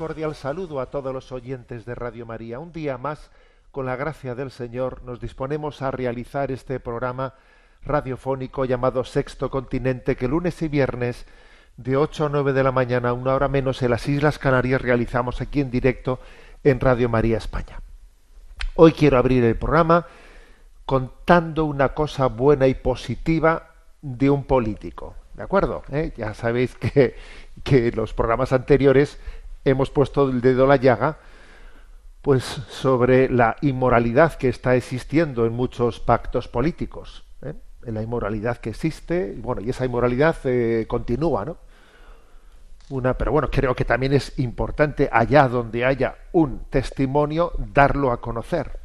Cordial saludo a todos los oyentes de Radio María. Un día más, con la gracia del Señor, nos disponemos a realizar este programa radiofónico llamado Sexto Continente, que lunes y viernes, de 8 a 9 de la mañana, una hora menos, en las Islas Canarias, realizamos aquí en directo en Radio María España. Hoy quiero abrir el programa contando una cosa buena y positiva de un político. ¿De acuerdo? ¿Eh? Ya sabéis que, que los programas anteriores hemos puesto el dedo a la llaga pues sobre la inmoralidad que está existiendo en muchos pactos políticos, ¿eh? en la inmoralidad que existe, bueno, y esa inmoralidad eh, continúa, ¿no? Una, pero bueno, creo que también es importante allá donde haya un testimonio darlo a conocer.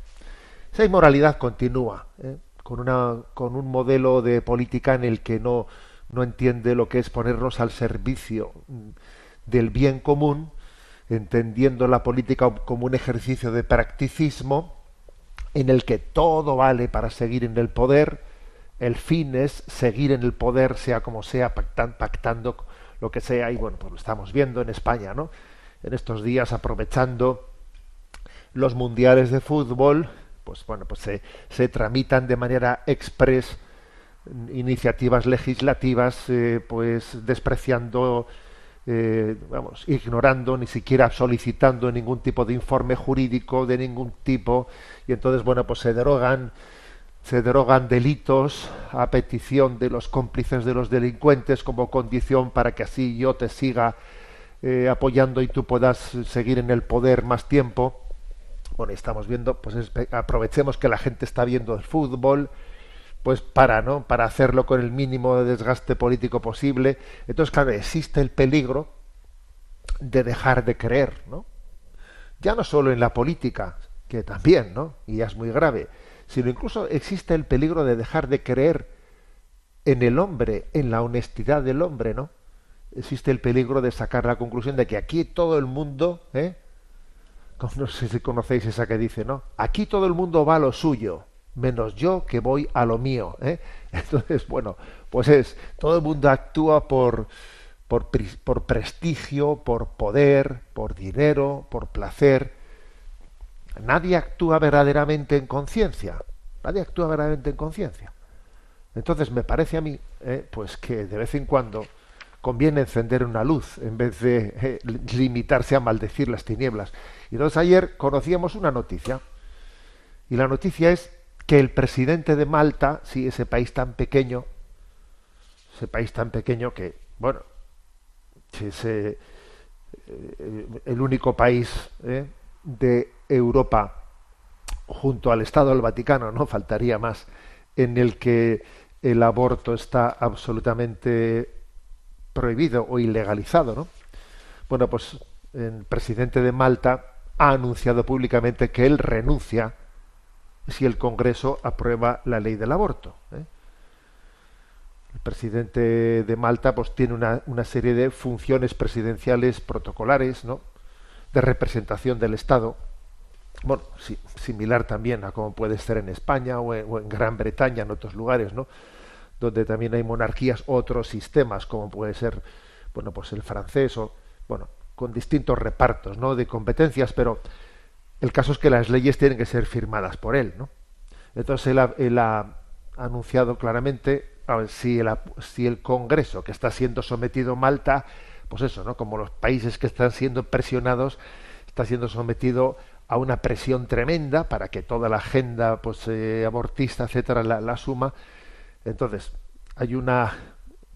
Esa inmoralidad continúa, ¿eh? con una, con un modelo de política en el que no, no entiende lo que es ponernos al servicio mm, del bien común, entendiendo la política como un ejercicio de practicismo en el que todo vale para seguir en el poder, el fin es seguir en el poder, sea como sea, pactan- pactando lo que sea, y bueno, pues lo estamos viendo en España, ¿no? En estos días aprovechando los mundiales de fútbol, pues bueno, pues se, se tramitan de manera express iniciativas legislativas, eh, pues despreciando, eh, vamos, ignorando, ni siquiera solicitando ningún tipo de informe jurídico de ningún tipo, y entonces, bueno, pues se derogan, se derogan delitos a petición de los cómplices de los delincuentes como condición para que así yo te siga eh, apoyando y tú puedas seguir en el poder más tiempo. Bueno, estamos viendo, pues aprovechemos que la gente está viendo el fútbol, pues para, ¿no? Para hacerlo con el mínimo de desgaste político posible. Entonces, claro, existe el peligro de dejar de creer, ¿no? Ya no solo en la política, que también, ¿no? Y ya es muy grave, sino incluso existe el peligro de dejar de creer en el hombre, en la honestidad del hombre, ¿no? Existe el peligro de sacar la conclusión de que aquí todo el mundo, ¿eh? No sé si conocéis esa que dice, ¿no? Aquí todo el mundo va a lo suyo, menos yo que voy a lo mío. ¿eh? Entonces, bueno, pues es, todo el mundo actúa por, por, por prestigio, por poder, por dinero, por placer. Nadie actúa verdaderamente en conciencia. Nadie actúa verdaderamente en conciencia. Entonces me parece a mí, eh, pues que de vez en cuando conviene encender una luz en vez de eh, li- limitarse a maldecir las tinieblas. Y entonces ayer conocíamos una noticia. Y la noticia es que el presidente de Malta, sí, ese país tan pequeño, ese país tan pequeño que, bueno, es eh, el único país eh, de Europa junto al Estado del Vaticano, no faltaría más, en el que el aborto está absolutamente prohibido o ilegalizado, ¿no? Bueno, pues el presidente de Malta ha anunciado públicamente que él renuncia si el Congreso aprueba la ley del aborto. ¿eh? El presidente de Malta pues tiene una, una serie de funciones presidenciales protocolares, ¿no? de representación del Estado, bueno, similar también a como puede ser en España o en, o en Gran Bretaña, en otros lugares, ¿no? donde también hay monarquías, otros sistemas, como puede ser, bueno, pues el francés o, bueno, con distintos repartos, ¿no? De competencias, pero el caso es que las leyes tienen que ser firmadas por él, ¿no? Entonces él ha, él ha anunciado claramente, a ver, si el, si el Congreso que está siendo sometido Malta, pues eso, ¿no? Como los países que están siendo presionados, está siendo sometido a una presión tremenda para que toda la agenda, pues eh, abortista, etcétera, la, la suma. Entonces, hay una,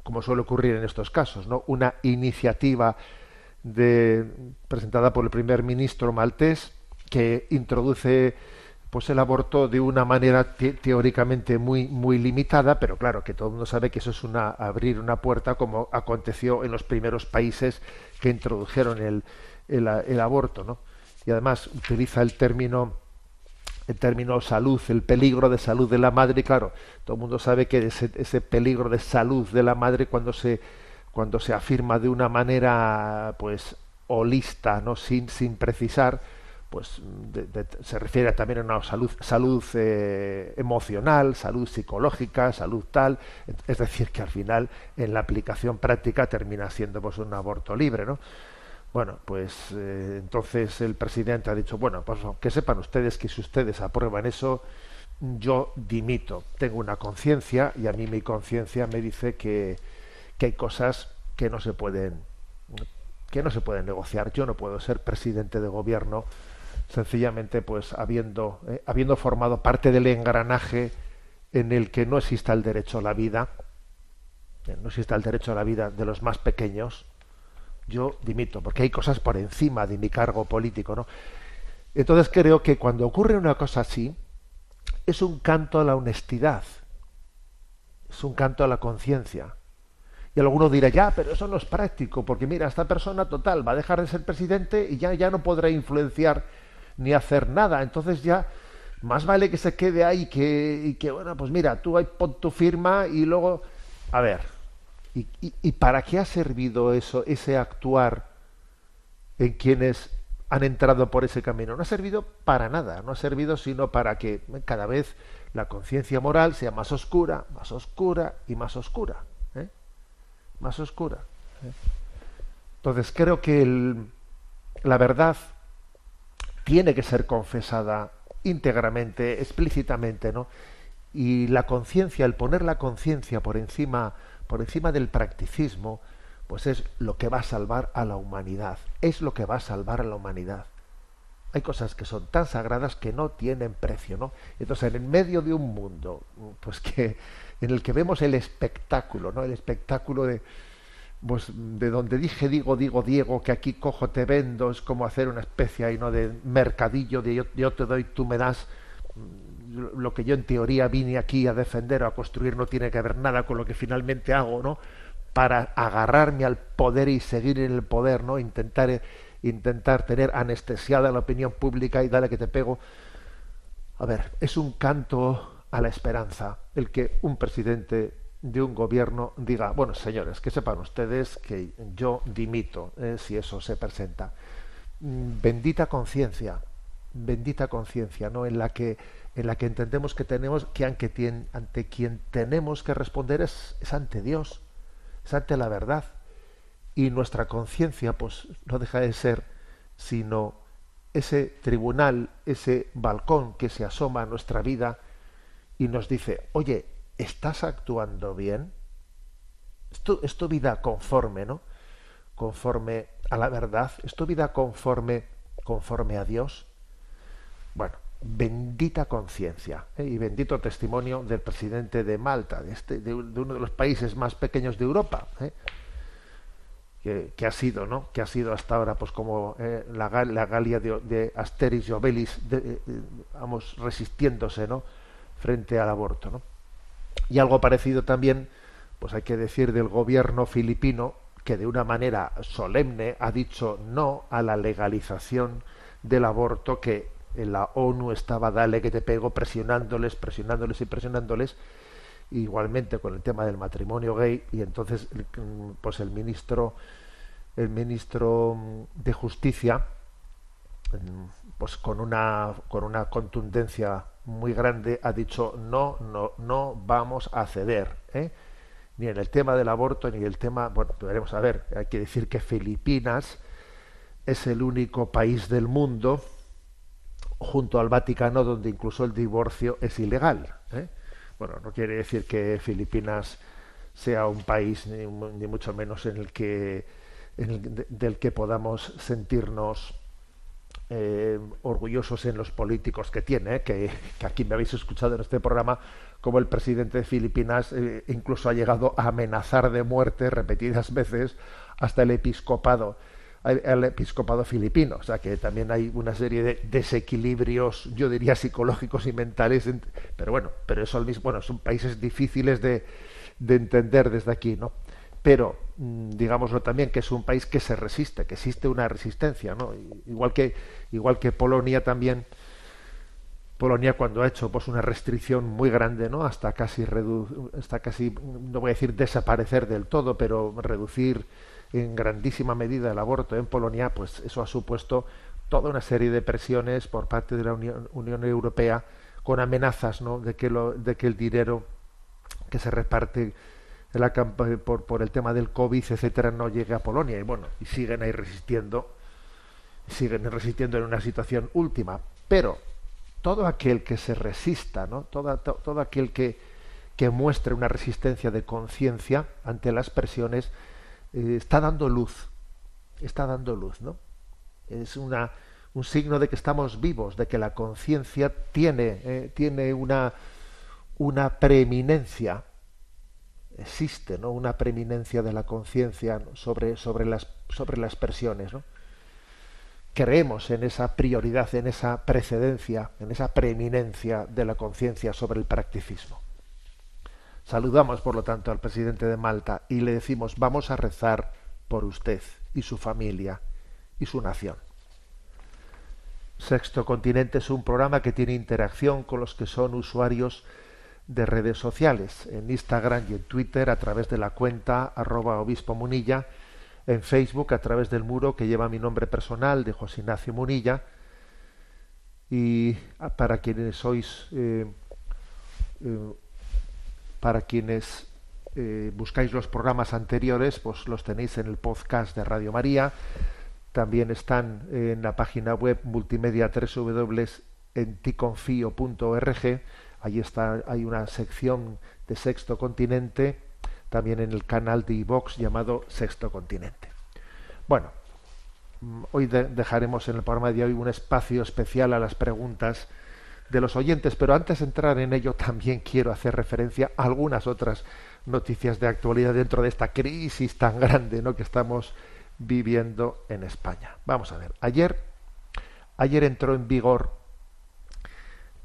como suele ocurrir en estos casos, ¿no? una iniciativa de, presentada por el primer ministro maltés, que introduce pues el aborto de una manera teóricamente muy muy limitada, pero claro que todo el mundo sabe que eso es una abrir una puerta como aconteció en los primeros países que introdujeron el, el, aborto, ¿no? Y además utiliza el término el término salud, el peligro de salud de la madre, y claro, todo el mundo sabe que ese, ese peligro de salud de la madre cuando se cuando se afirma de una manera pues holista, no sin sin precisar, pues se refiere también a una salud, salud eh, emocional, salud psicológica, salud tal, es decir, que al final en la aplicación práctica termina siendo pues un aborto libre, ¿no? Bueno, pues eh, entonces el presidente ha dicho, bueno, pues que sepan ustedes que si ustedes aprueban eso, yo dimito. Tengo una conciencia y a mí mi conciencia me dice que, que hay cosas que no se pueden que no se pueden negociar. Yo no puedo ser presidente de gobierno sencillamente pues habiendo, eh, habiendo formado parte del engranaje en el que no exista el derecho a la vida, eh, no exista el derecho a la vida de los más pequeños, yo dimito, porque hay cosas por encima de mi cargo político, ¿no? Entonces creo que cuando ocurre una cosa así, es un canto a la honestidad, es un canto a la conciencia. Y alguno dirá, ya, pero eso no es práctico, porque mira, esta persona total va a dejar de ser presidente y ya, ya no podrá influenciar ni hacer nada. Entonces ya más vale que se quede ahí que, y que, bueno, pues mira, tú ahí pon tu firma y luego, a ver, ¿y, y, para qué ha servido eso, ese actuar en quienes han entrado por ese camino? No ha servido para nada, no ha servido sino para que cada vez la conciencia moral sea más oscura, más oscura y más oscura. ¿eh? Más oscura. ¿eh? Entonces creo que el, la verdad tiene que ser confesada íntegramente, explícitamente, ¿no? Y la conciencia, el poner la conciencia por encima, por encima del practicismo, pues es lo que va a salvar a la humanidad, es lo que va a salvar a la humanidad. Hay cosas que son tan sagradas que no tienen precio, ¿no? Entonces, en medio de un mundo, pues que en el que vemos el espectáculo, ¿no? El espectáculo de, pues de donde dije digo digo Diego que aquí cojo te vendo es como hacer una especie ahí no de mercadillo de yo, te doy tú me das. Mm, lo que yo en teoría vine aquí a defender o a construir no tiene que ver nada con lo que finalmente hago no para agarrarme al poder y seguir en el poder no intentar intentar tener anestesiada la opinión pública y dale que te pego. A ver es un canto a la esperanza el que un presidente de un gobierno diga, bueno, señores, que sepan ustedes que yo dimito eh, si eso se presenta. Mm, bendita conciencia, bendita conciencia, ¿no? En la que en la que entendemos que tenemos que ante, ante quien tenemos que responder es, es ante Dios, es ante la verdad. Y nuestra conciencia, pues, no deja de ser sino ese tribunal, ese balcón que se asoma a nuestra vida y nos dice, oye, ¿estás actuando bien? ¿Es tu, vida conforme, ¿no? Conforme a la verdad. ¿Es tu vida conforme, conforme a Dios? Bueno, bendita conciencia ¿eh? y bendito testimonio del presidente de Malta, de, este, de, uno de los países más pequeños de Europa, ¿eh? que, ha sido, ¿no? Que ha sido hasta ahora, pues como eh, la, Galia de, Asteris y Obelis, vamos, resistiéndose, ¿no? Frente al aborto, ¿no? Y algo parecido también, pues hay que decir del gobierno filipino, que de una manera solemne ha dicho no a la legalización del aborto que en la ONU estaba dale que te pego presionándoles, presionándoles y presionándoles igualmente con el tema del matrimonio gay. Y entonces pues el ministro el ministro de justicia pues con una con una contundencia muy grande ha dicho no, no, no vamos a ceder, ¿eh? ni en el tema del aborto ni en el tema, bueno, veremos a ver, hay que decir que Filipinas es el único país del mundo junto al Vaticano donde incluso el divorcio es ilegal. ¿eh? Bueno, no quiere decir que Filipinas sea un país ni, mucho menos en el que del que podamos sentirnos eh, orgullosos en los políticos que tiene, que, aquí me habéis escuchado en este programa, como el presidente de Filipinas eh, incluso ha llegado a amenazar de muerte repetidas veces hasta el episcopado, al episcopado filipino. O sea que también hay una serie de desequilibrios, yo diría psicológicos y mentales, pero bueno, pero eso al mismo, bueno, son países difíciles de, de entender desde aquí, ¿no? Pero digámoslo también que es un país que se resiste, que existe una resistencia, ¿no? Igual que igual que Polonia también Polonia cuando ha hecho pues una restricción muy grande, ¿no? Hasta casi redu hasta casi no voy a decir desaparecer del todo, pero reducir en grandísima medida el aborto en Polonia, pues eso ha supuesto toda una serie de presiones por parte de la Unión, Unión Europea con amenazas, ¿no? De que lo, de que el dinero que se reparte por, por el tema del COVID, etcétera, no llegue a Polonia. Y bueno, y siguen ahí resistiendo, siguen resistiendo en una situación última. Pero todo aquel que se resista, ¿no? todo, todo aquel que, que muestre una resistencia de conciencia ante las presiones, eh, está dando luz, está dando luz, ¿no? Es una, un signo de que estamos vivos, de que la conciencia tiene, eh, tiene una, una preeminencia existe ¿no? una preeminencia de la conciencia sobre, sobre, las, sobre las presiones. ¿no? Creemos en esa prioridad, en esa precedencia, en esa preeminencia de la conciencia sobre el practicismo. Saludamos, por lo tanto, al presidente de Malta y le decimos, vamos a rezar por usted y su familia y su nación. Sexto Continente es un programa que tiene interacción con los que son usuarios de redes sociales, en Instagram y en Twitter a través de la cuenta arroba obispo munilla, en Facebook a través del muro que lleva mi nombre personal de José Ignacio Munilla. Y para quienes sois eh, eh, para quienes eh, buscáis los programas anteriores pues los tenéis en el podcast de Radio María. También están en la página web multimedia www.enticonfio.org Ahí está, hay una sección de Sexto Continente, también en el canal de iVox llamado Sexto Continente. Bueno, mm, hoy dejaremos en el programa de hoy un espacio especial a las preguntas de los oyentes, pero antes de entrar en ello también quiero hacer referencia a algunas otras noticias de actualidad dentro de esta crisis tan grande ¿no? que estamos viviendo en España. Vamos a ver, ayer, ayer entró en vigor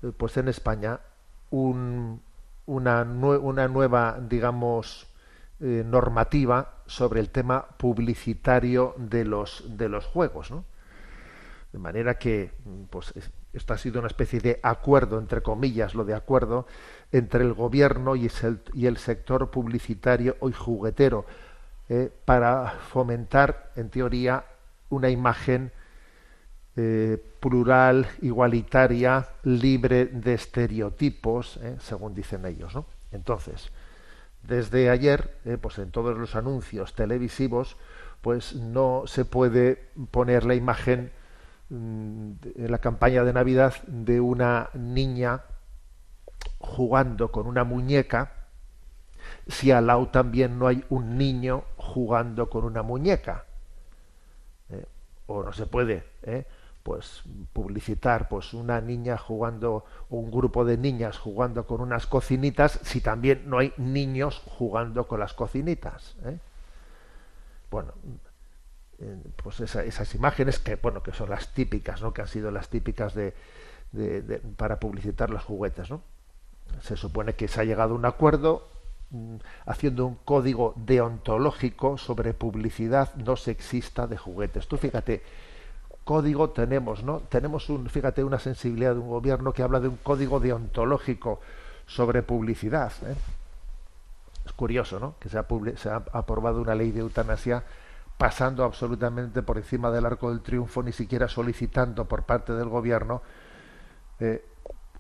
eh, pues en España una, una, nueva, digamos, eh, normativa sobre el tema publicitario de los, de los juegos. De manera que, pues, esto ha sido una especie de acuerdo, entre comillas, lo de acuerdo, entre el gobierno y el, y el sector publicitario y juguetero, eh, para fomentar, en teoría, una imagen eh, plural, igualitaria, libre de estereotipos, eh, según dicen ellos. ¿no? Entonces, desde ayer, eh, pues en todos los anuncios televisivos, pues no se puede poner la imagen mm, en la campaña de Navidad de una niña jugando con una muñeca si al lado también no hay un niño jugando con una muñeca. o no se puede pues publicitar pues una niña jugando un grupo de niñas jugando con unas cocinitas si también no hay niños jugando con las cocinitas ¿eh? bueno eh, pues esas imágenes que bueno que son las típicas no que han sido las típicas de, para publicitar los juguetes no se supone que se ha llegado a un acuerdo mm, haciendo un código deontológico sobre publicidad no sexista de juguetes. Tú fíjate código tenemos, ¿no? Tenemos un, fíjate, una sensibilidad de un gobierno que habla de un código deontológico sobre publicidad. ¿eh? Es curioso, ¿no? Que se ha, se ha, aprobado una ley de eutanasia pasando absolutamente por encima del arco del triunfo, ni siquiera solicitando por parte del gobierno eh,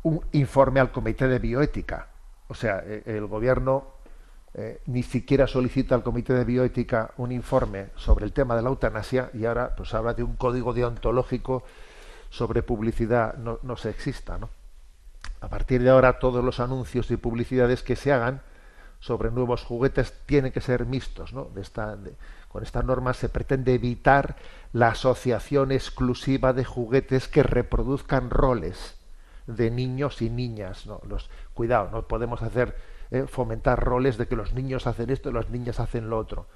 un informe al comité de bioética. O sea, eh, el gobierno eh, ni siquiera solicita al Comité de Bioética un informe sobre el tema de la eutanasia y ahora pues habla de un código deontológico sobre publicidad no, no sexista. ¿no? A partir de ahora todos los anuncios y publicidades que se hagan sobre nuevos juguetes tienen que ser mixtos. ¿no? De esta, con esta norma se pretende evitar la asociación exclusiva de juguetes que reproduzcan roles de niños y niñas. ¿no? Los, cuidado, no podemos hacer eh, fomentar roles de que los niños hacen esto y las niñas hacen lo otro.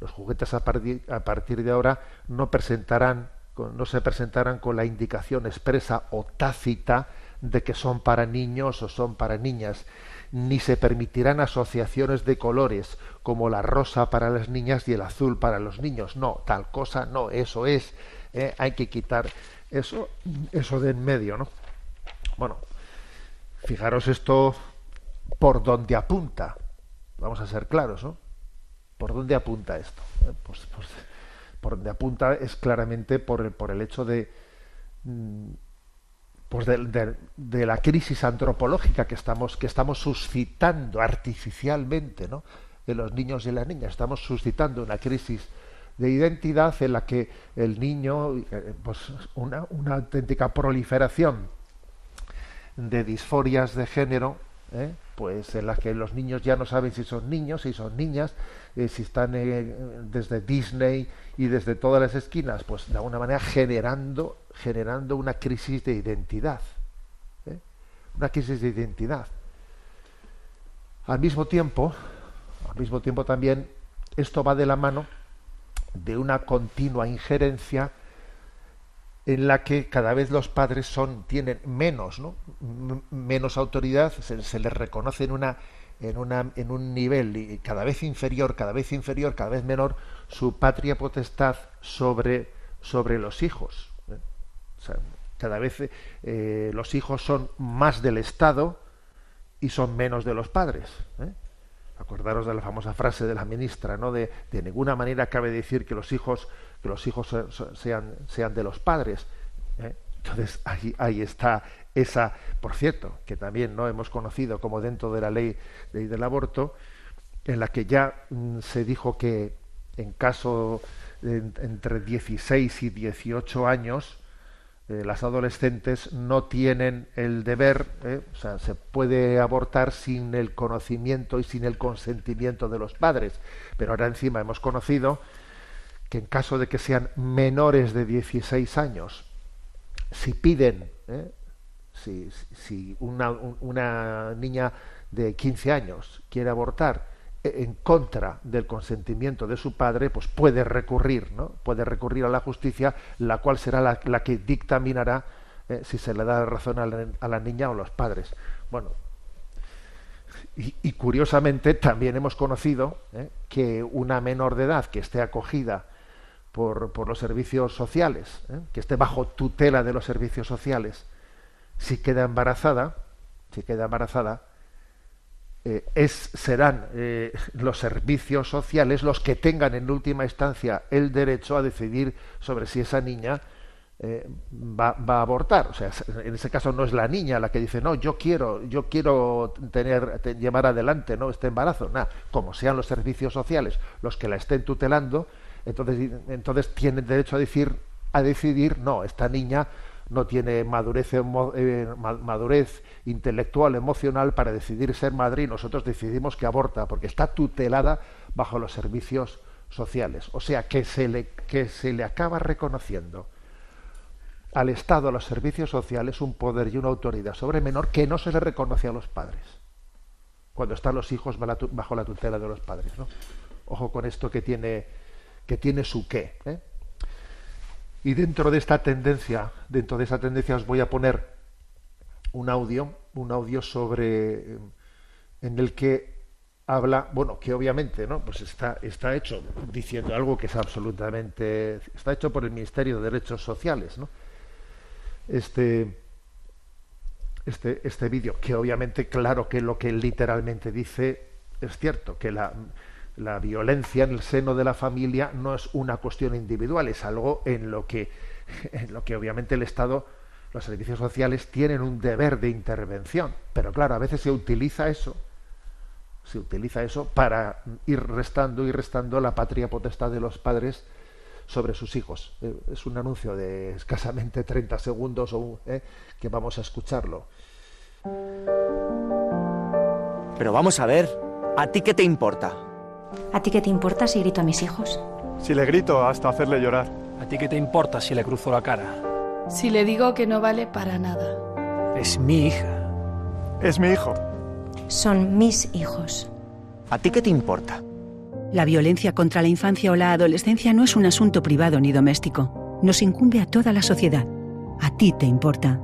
Los juguetes a partir, a partir de ahora no presentarán no se presentarán con la indicación expresa o tácita de que son para niños o son para niñas, ni se permitirán asociaciones de colores como la rosa para las niñas y el azul para los niños. No, tal cosa no, eso es, eh, hay que quitar eso, eso de en medio, ¿no? Bueno, fijaros esto por dónde apunta. Vamos a ser claros, ¿no? ¿Por dónde apunta esto? Pues, por donde apunta es claramente por el, por el hecho de, mm, pues de, de, la crisis antropológica que estamos, que estamos suscitando artificialmente ¿no? en los niños y las niñas. Estamos suscitando una crisis de identidad en la que el niño, eh, pues una, una auténtica proliferación de disforias de género, ¿eh? pues en las que los niños ya no saben si son niños, si son niñas, eh, si están eh, desde Disney y desde todas las esquinas, pues de alguna manera generando, generando una crisis de identidad. Una crisis de identidad. Al mismo tiempo, al mismo tiempo también, esto va de la mano de una continua injerencia en la que cada vez los padres son tienen menos ¿no? menos autoridad se, se, les reconoce en una en una en un nivel cada vez inferior cada vez inferior cada vez menor su patria potestad sobre sobre los hijos ¿eh? cada vez eh, los hijos son más del estado y son menos de los padres ¿eh? acordaros de la famosa frase de la ministra no de de ninguna manera cabe decir que los hijos que los hijos sean, sean de los padres. ¿eh? Entonces ahí, ahí está esa, por cierto, que también no hemos conocido como dentro de la ley, del aborto, en la que ya mm, se dijo que en caso entre 16 y 18 años, eh, las adolescentes no tienen el deber, eh, o sea, se puede abortar sin el conocimiento y sin el consentimiento de los padres. Pero ahora encima hemos conocido que en caso de que sean menores de 16 años, si piden, ¿eh? si, una, niña de 15 años quiere abortar e, en contra del consentimiento de su padre, pues puede recurrir, ¿no? Puede recurrir a la justicia, la cual será la, que dictaminará ¿eh? si se le da razón a la, niña o a los padres. Bueno, y, curiosamente también hemos conocido ¿eh? que una menor de edad que esté acogida por, por los servicios sociales, ¿eh? que esté bajo tutela de los servicios sociales, si queda embarazada, si queda embarazada, eh, es, serán eh, los servicios sociales los que tengan en última instancia el derecho a decidir sobre si esa niña va, va, a abortar. O sea, en ese caso no es la niña la que dice, no, yo quiero, yo quiero tener, llevar adelante ¿no? este embarazo. Nada, como sean los servicios sociales los que la estén tutelando, entonces, entonces tiene derecho a decir, a decidir, no, esta niña no tiene madurez, eh, madurez intelectual, emocional para decidir ser madre y nosotros decidimos que aborta, porque está tutelada bajo los servicios sociales. O sea, que se le, que se le acaba reconociendo al Estado, a los servicios sociales, un poder y una autoridad sobre menor que no se le reconoce a los padres, cuando están los hijos bajo la tutela de los padres. ¿no? Ojo con esto que tiene que tiene su qué. ¿eh? Y dentro de esta tendencia, dentro de esa tendencia os voy a poner un audio, un audio sobre en el que habla, bueno, que obviamente, ¿no? Pues está, está hecho diciendo algo que es absolutamente, está hecho por el Ministerio de Derechos Sociales, ¿no? Este, este, este vídeo, que obviamente, claro que lo que literalmente dice es cierto, que la, la violencia en el seno de la familia no es una cuestión individual, es algo en lo que, en lo que obviamente el Estado, los servicios sociales tienen un deber de intervención. Pero claro, a veces se utiliza eso, se utiliza eso para ir restando y restando la patria potestad de los padres sobre sus hijos. Eh, es un anuncio de escasamente 30 segundos o, eh, que vamos a escucharlo. Pero vamos a ver, ¿a ti qué te importa? ¿A ti qué te importa si grito a mis hijos? Si le grito hasta hacerle llorar. ¿A ti qué te importa si le cruzo la cara? Si le digo que no vale para nada. Es mi hija. Es mi hijo. Son mis hijos. ¿A ti qué te importa? La violencia contra la infancia o la adolescencia no es un asunto privado ni doméstico. Nos incumbe a toda la sociedad. A ti te importa.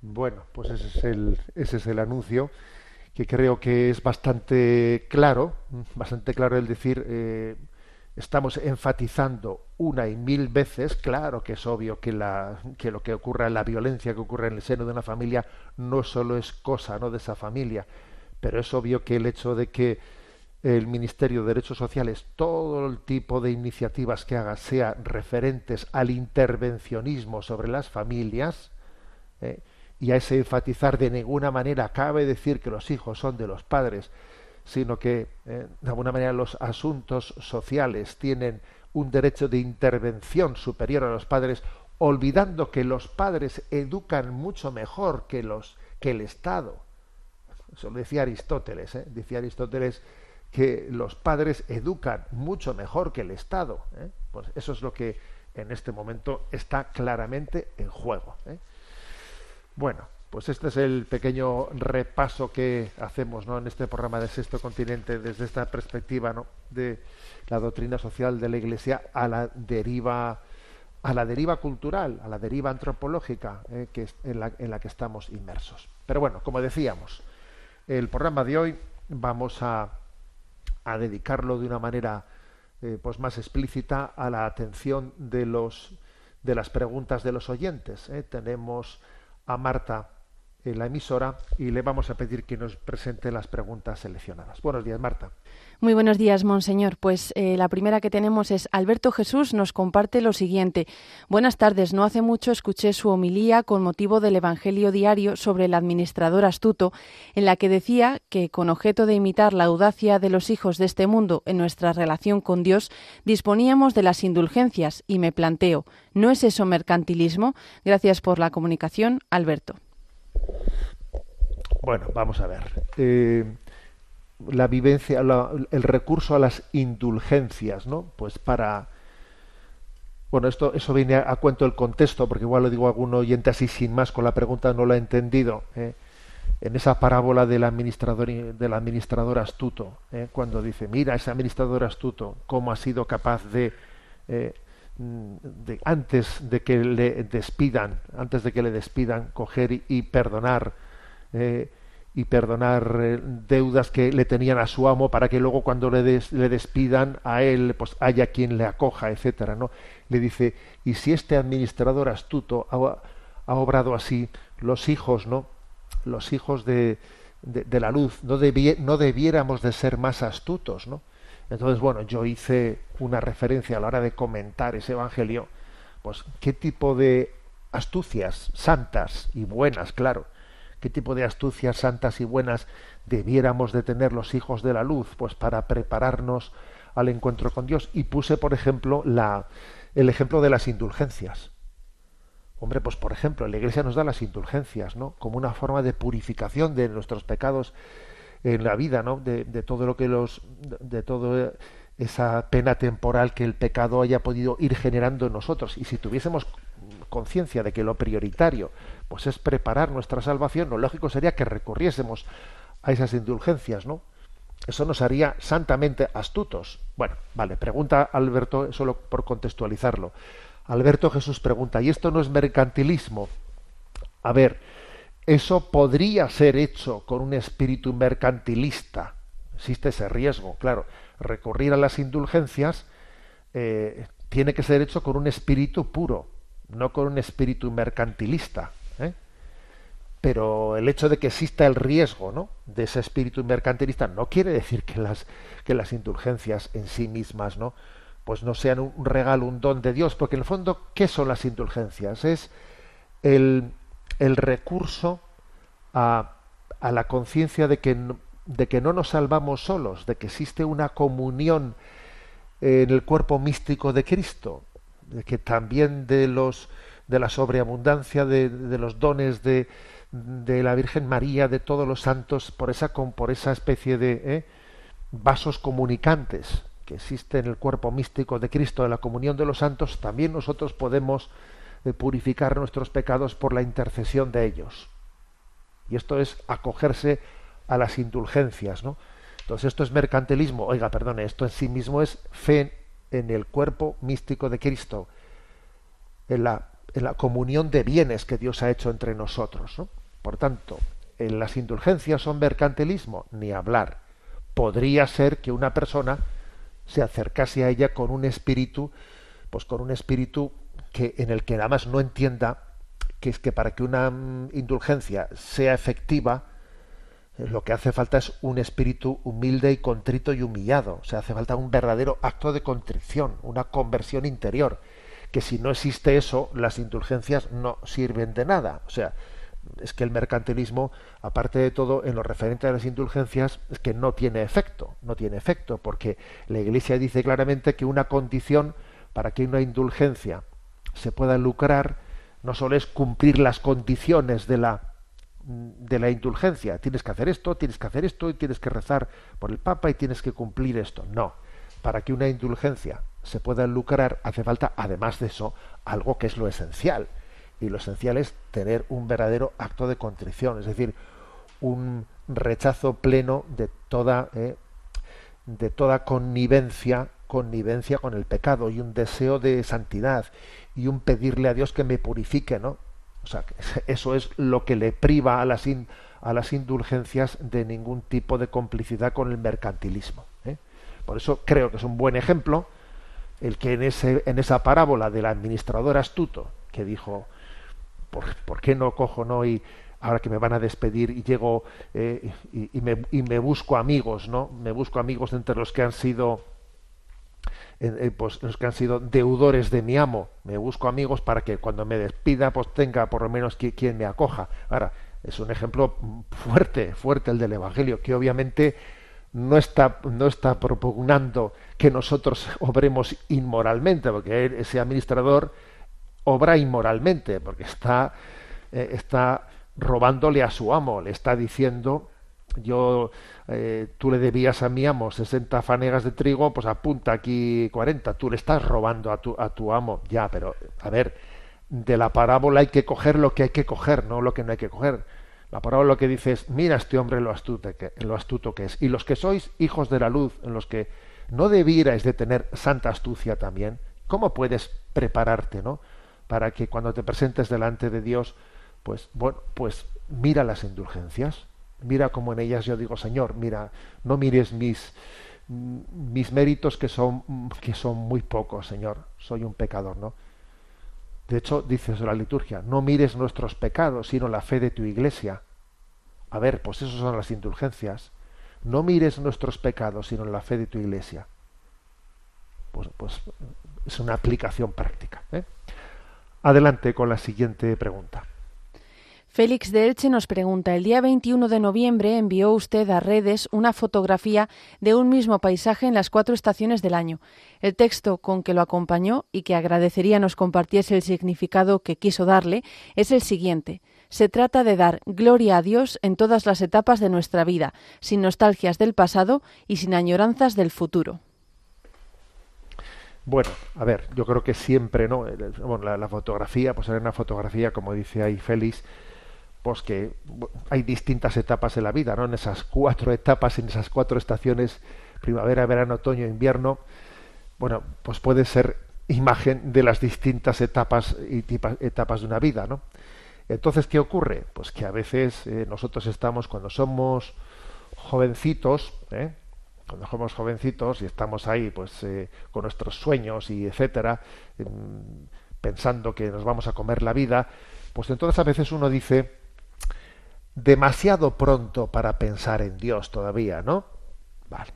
Bueno, pues ese es el, ese es el anuncio que creo que es bastante claro, bastante claro el decir, eh, estamos enfatizando una y mil veces, claro que es obvio que, la, que lo que ocurra, la violencia que ocurre en el seno de una familia, no solo es cosa ¿no? de esa familia, pero es obvio que el hecho de que el Ministerio de Derechos Sociales, todo el tipo de iniciativas que haga, sea referentes al intervencionismo sobre las familias, eh, y a ese enfatizar de ninguna manera cabe decir que los hijos son de los padres, sino que eh, de alguna manera los asuntos sociales tienen un derecho de intervención superior a los padres, olvidando que los padres educan mucho mejor que los que el Estado. Eso lo decía Aristóteles, ¿eh? decía Aristóteles que los padres educan mucho mejor que el Estado. ¿eh? Pues eso es lo que en este momento está claramente en juego. ¿eh? Bueno, pues este es el pequeño repaso que hacemos ¿no? en este programa de Sexto Continente desde esta perspectiva de la doctrina social de la Iglesia a la deriva a la deriva cultural, a la deriva antropológica eh, que es en, la, en la que estamos inmersos. Pero bueno, como decíamos, el programa de hoy vamos a, a dedicarlo de una manera eh, pues más explícita a la atención de los de las preguntas de los oyentes. ¿eh? Tenemos a Marta la emisora y le vamos a pedir que nos presente las preguntas seleccionadas. Buenos días, Marta. Muy buenos días, Monseñor. Pues eh, la primera que tenemos es Alberto Jesús nos comparte lo siguiente. Buenas tardes. No hace mucho escuché su homilía con motivo del Evangelio diario sobre el administrador astuto, en la que decía que con objeto de imitar la audacia de los hijos de este mundo en nuestra relación con Dios, disponíamos de las indulgencias y me planteo, ¿no es eso mercantilismo? Gracias por la comunicación, Alberto. Bueno, vamos a ver. Eh, la vivencia, el recurso a las indulgencias, ¿no? Pues para bueno, esto eso viene a, cuento el contexto, porque igual lo digo a algún oyente así sin más con la pregunta no lo ha entendido. ¿eh? En esa parábola del administrador del administrador astuto, ¿eh? cuando dice, mira ese administrador astuto, cómo ha sido capaz de, de antes de que le despidan, antes de que le despidan, coger y, perdonar y perdonar eh, deudas que le tenían a su amo para que luego cuando le, des, le despidan a él pues haya quien le acoja etcétera no le dice y si este administrador astuto ha, obrado así los hijos no los hijos de, de, la luz no, no debiéramos de ser más astutos no entonces bueno yo hice una referencia a la hora de comentar ese evangelio pues qué tipo de astucias santas y buenas claro qué tipo de astucias santas y buenas debiéramos de tener los hijos de la luz, pues para prepararnos al encuentro con Dios. Y puse, por ejemplo, la, el ejemplo de las indulgencias. Hombre, pues por ejemplo, la Iglesia nos da las indulgencias, ¿no? Como una forma de purificación de nuestros pecados en la vida, ¿no? De, todo lo que los, de todo esa pena temporal que el pecado haya podido ir generando en nosotros. Y si tuviésemos conciencia de que lo prioritario pues es preparar nuestra salvación, lo lógico sería que recurriésemos a esas indulgencias, ¿no? Eso nos haría santamente astutos. Bueno, vale, pregunta Alberto, solo por contextualizarlo. Alberto Jesús pregunta, ¿y esto no es mercantilismo? A ver, eso podría ser hecho con un espíritu mercantilista. Existe ese riesgo, claro. Recurrir a las indulgencias eh, tiene que ser hecho con un espíritu puro, no con un espíritu mercantilista. ¿eh? Pero el hecho de que exista el riesgo ¿no? de ese espíritu mercantilista no quiere decir que las, que las indulgencias en sí mismas no, pues no sean un regalo, un don de Dios, porque en el fondo, ¿qué son las indulgencias? Es el, el recurso a, a la conciencia de que, de que no nos salvamos solos, de que existe una comunión en el cuerpo místico de Cristo, de que también de los de la sobreabundancia de, de los dones de, de, la Virgen María, de todos los santos, por esa, por esa especie de ¿eh? vasos comunicantes que existe en el cuerpo místico de Cristo, de la comunión de los santos, también nosotros podemos eh, purificar nuestros pecados por la intercesión de ellos. Y esto es acogerse a las indulgencias, ¿no? Entonces esto es mercantilismo. Oiga, perdone, esto en sí mismo es fe en el cuerpo místico de Cristo, en la, en la comunión de bienes que Dios ha hecho entre nosotros. ¿no? Por tanto, en las indulgencias son mercantilismo, ni hablar. Podría ser que una persona se acercase a ella con un espíritu, pues con un espíritu que en el que nada más no entienda que es que para que una mm, indulgencia sea efectiva, eh, lo que hace falta es un espíritu humilde y contrito y humillado. O sea, hace falta un verdadero acto de contrición, una conversión interior. Que si no existe eso, las indulgencias no sirven de nada. O sea, es que el mercantilismo, aparte de todo, en lo referente a las indulgencias, es que no tiene efecto. No tiene efecto, porque la Iglesia dice claramente que una condición para que una indulgencia se pueda lucrar no solo es cumplir las condiciones de la de la indulgencia. Tienes que hacer esto, tienes que hacer esto y tienes que rezar por el Papa y tienes que cumplir esto. No. Para que una indulgencia se pueda lucrar hace falta, además de eso, algo que es lo esencial. Y lo esencial es tener un verdadero acto de contrición, es decir, un rechazo pleno de toda, eh, de toda connivencia, connivencia con el pecado y un deseo de santidad y un pedirle a Dios que me purifique, ¿no? O sea, eso es lo que le priva a las, a las indulgencias de ningún tipo de complicidad con el mercantilismo. ¿eh? Por eso creo que es un buen ejemplo el que en, ese, en esa parábola del administrador astuto que dijo, ¿por, ¿por qué no cojo no y ahora que me van a despedir y llego eh, y, me, y me busco amigos, ¿no? Me busco amigos entre los que han sido eh, pues los que han sido deudores de mi amo. Me busco amigos para que cuando me despida, pues tenga por lo menos quien, me acoja. Ahora, es un ejemplo fuerte, fuerte el del Evangelio, que obviamente no está, no está propugnando que nosotros obremos inmoralmente, porque ese administrador obra inmoralmente, porque está, eh, está robándole a su amo, le está diciendo yo eh, tú le debías a mi amo 60 fanegas de trigo, pues apunta aquí 40, tú le estás robando a tu, a tu amo, ya, pero a ver, de la parábola hay que coger lo que hay que coger, no lo que no hay que coger. La parábola lo que dice es, mira este hombre lo astuto, que, lo astuto que es, y los que sois hijos de la luz, en los que no debierais de tener santa astucia también, ¿cómo puedes prepararte, no? Para que cuando te presentes delante de Dios, pues bueno, pues mira las indulgencias, mira como en ellas yo digo, Señor, mira, no mires mis, mis méritos que son, que son muy pocos, Señor, soy un pecador, ¿no? De hecho, dices la liturgia, no mires nuestros pecados, sino la fe de tu iglesia. A ver, pues esas son las indulgencias. No mires nuestros pecados, sino la fe de tu iglesia. Pues, pues es una aplicación práctica. ¿eh? Adelante con la siguiente pregunta. Félix de Elche nos pregunta, el día 21 de noviembre envió usted a redes una fotografía de un mismo paisaje en las cuatro estaciones del año. El texto con que lo acompañó y que agradecería nos compartiese el significado que quiso darle es el siguiente. Se trata de dar gloria a Dios en todas las etapas de nuestra vida, sin nostalgias del pasado y sin añoranzas del futuro. Bueno, a ver, yo creo que siempre, ¿no? La fotografía, pues era una fotografía, como dice ahí Félix, pues que hay distintas etapas en la vida, ¿no? En esas cuatro etapas, en esas cuatro estaciones, primavera, verano, otoño, invierno, bueno, pues puede ser imagen de las distintas etapas y etapas de una vida, ¿no? Entonces, ¿qué ocurre? Pues que a veces eh, nosotros estamos, cuando somos jovencitos, ¿eh? cuando somos jovencitos y estamos ahí, pues, eh, con nuestros sueños y etcétera, pensando que nos vamos a comer la vida, pues entonces a veces uno dice, demasiado pronto para pensar en Dios todavía, ¿no? Vale.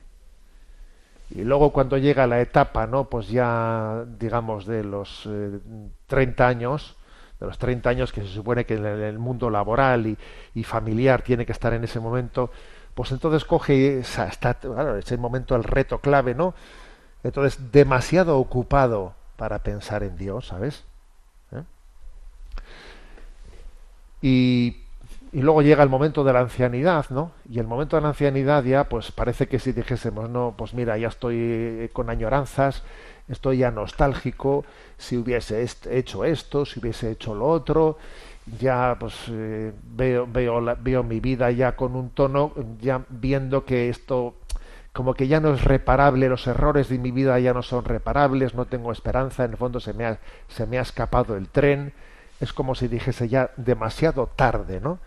Y luego cuando llega la etapa, ¿no? Pues ya, digamos, de los eh, 30 años, de los 30 años que se supone que en el mundo laboral y, familiar tiene que estar en ese momento, pues entonces coge esa, está, claro, ese momento el reto clave, ¿no? Entonces, demasiado ocupado para pensar en Dios, ¿sabes? ¿Eh? Y y luego llega el momento de la ancianidad, ¿no? Y el momento de la ancianidad ya, pues parece que si dijésemos, no, pues mira, ya estoy con añoranzas, estoy ya nostálgico, si hubiese hecho esto, si hubiese hecho lo otro, ya pues eh, veo, veo, la, veo mi vida ya con un tono, ya viendo que esto como que ya no es reparable, los errores de mi vida ya no son reparables, no tengo esperanza, en el fondo se me ha, se me ha escapado el tren, es como si dijese ya demasiado tarde, ¿no?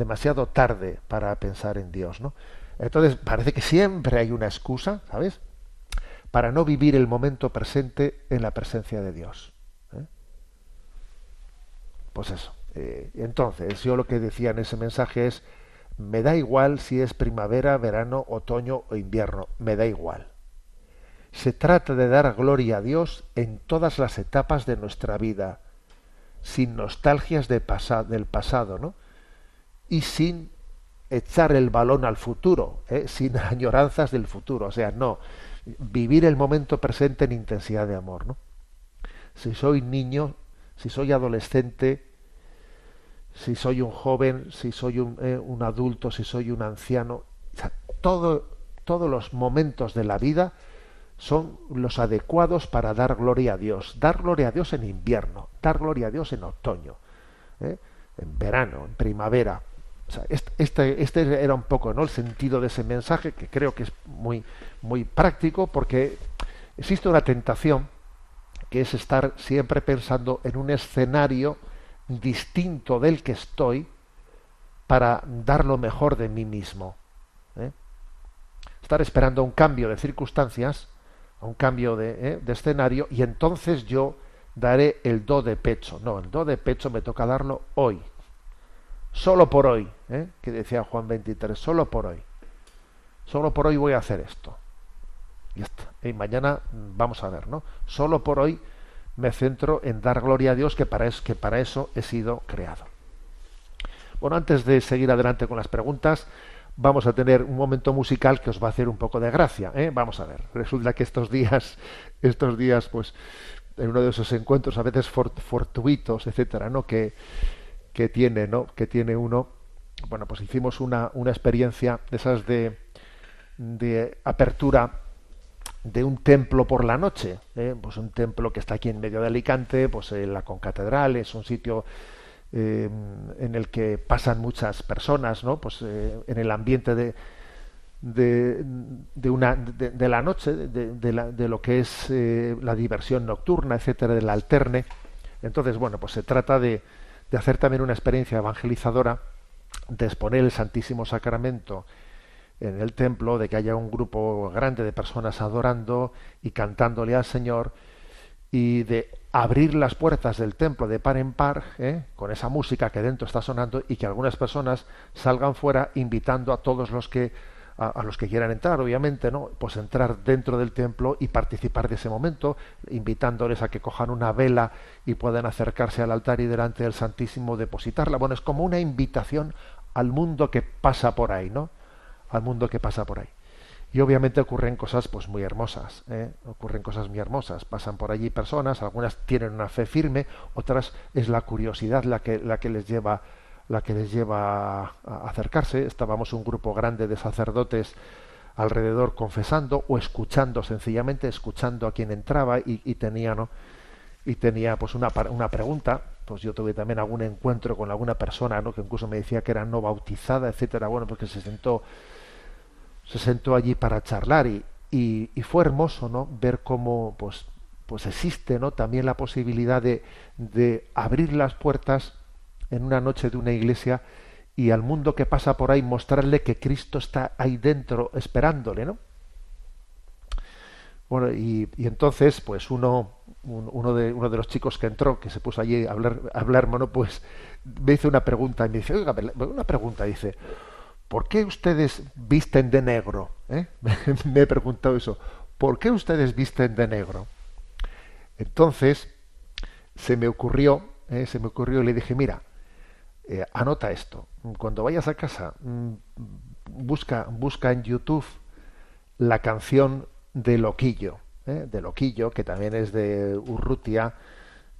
Demasiado tarde para pensar en Dios, ¿no? Entonces parece que siempre hay una excusa, ¿sabes? Para no vivir el momento presente en la presencia de Dios. ¿eh? Pues eso. Eh, entonces, yo lo que decía en ese mensaje es, me da igual si es primavera, verano, otoño o invierno, me da igual. Se trata de dar gloria a Dios en todas las etapas de nuestra vida, sin nostalgias de del pasado, ¿no? Y sin echar el balón al futuro, ¿eh? sin añoranzas del futuro. O sea, no, vivir el momento presente en intensidad de amor, ¿no? Si soy niño, si soy adolescente, si soy un joven, si soy un, eh, adulto, si soy un anciano, todos los momentos de la vida son los adecuados para dar gloria a Dios. Dar gloria a Dios en invierno, dar gloria a Dios en otoño, ¿eh? en verano, en primavera. Este, este, era un poco ¿no? el sentido de ese mensaje, que creo que es muy, muy práctico, porque existe una tentación que es estar siempre pensando en un escenario distinto del que estoy para dar lo mejor de mí mismo. ¿eh? Estar esperando un cambio de circunstancias, un cambio de, ¿eh? de, escenario, y entonces yo daré el do de pecho. No, el do de pecho me toca darlo hoy. Solo por hoy, ¿eh? que decía Juan 23, solo por hoy. Solo por hoy voy a hacer esto. Y, está. y mañana vamos a ver, ¿no? Solo por hoy me centro en dar gloria a Dios, que para, es, que para eso he sido creado. Bueno, antes de seguir adelante con las preguntas, vamos a tener un momento musical que os va a hacer un poco de gracia. ¿eh? Vamos a ver. Resulta que estos días, estos días, pues, en uno de esos encuentros a veces fortuitos, etcétera, ¿no? Que, que tiene, ¿no? Que tiene uno. Bueno, pues hicimos una, una experiencia de esas de, de apertura de un templo por la noche, ¿eh? pues un templo que está aquí en medio de Alicante, pues en la concatedral, es un sitio eh, en el que pasan muchas personas, ¿no? Pues eh, en el ambiente de, de, de una de, la noche, de, de, lo que es eh, la diversión nocturna, etcétera, del alterne. Entonces, bueno, pues se trata de, de hacer también una experiencia evangelizadora, de exponer el Santísimo Sacramento en el templo, de que haya un grupo grande de personas adorando y cantándole al Señor, y de abrir las puertas del templo de par en par, ¿eh? con esa música que dentro está sonando, y que algunas personas salgan fuera invitando a todos los que a, los que quieran entrar, obviamente, ¿no? Pues entrar dentro del templo y participar de ese momento, invitándoles a que cojan una vela y puedan acercarse al altar y delante del Santísimo depositarla. Bueno, es como una invitación al mundo que pasa por ahí, ¿no? Al mundo que pasa por ahí. Y obviamente ocurren cosas pues muy hermosas, ¿eh? ocurren cosas muy hermosas. Pasan por allí personas, algunas tienen una fe firme, otras es la curiosidad la que, la que les lleva la que les lleva a acercarse. Estábamos un grupo grande de sacerdotes alrededor confesando o escuchando, sencillamente escuchando a quien entraba y, y tenía, ¿no? Y tenía pues una, una pregunta. Pues yo tuve también algún encuentro con alguna persona, ¿no? Que incluso me decía que era no bautizada, etcétera. Bueno, porque se sentó, se sentó allí para charlar y, y, fue hermoso, ¿no? Ver cómo, pues, pues existe, ¿no? También la posibilidad de, de abrir las puertas en una noche de una iglesia y al mundo que pasa por ahí mostrarle que Cristo está ahí dentro esperándole, ¿no? Bueno, y entonces, pues uno, un, uno, de, uno de los chicos que entró, que se puso allí a hablar, a hablar, bueno, pues me hizo una pregunta y me dice, oiga, una pregunta, dice, ¿por qué ustedes visten de negro? ¿Eh? me he preguntado eso, ¿por qué ustedes visten de negro? Entonces, se me ocurrió, ¿eh? se me ocurrió y le dije, mira, eh, anota esto. Cuando vayas a casa, mmm, busca, busca en YouTube la canción de Loquillo, ¿eh? de Loquillo, que también es de Urrutia,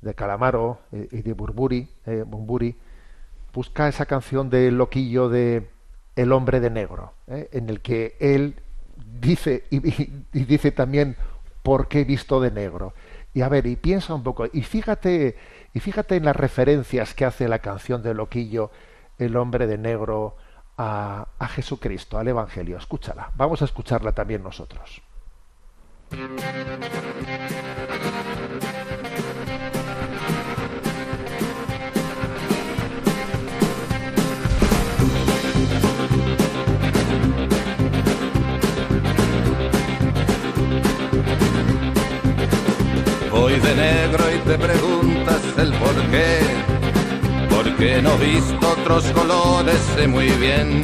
de Calamaro eh, y de Burburi, eh, Bumburi. Busca esa canción de Loquillo de El hombre de negro, en el que él dice y, dice también por qué he visto de negro. Y a ver, y piensa un poco, y fíjate y fíjate en las referencias que hace la canción de Loquillo, el hombre de negro, a, a Jesucristo, al Evangelio. Escúchala. Vamos a escucharla también nosotros. Voy de negro y te preguntas el por qué. Porque no visto otros colores, sé muy bien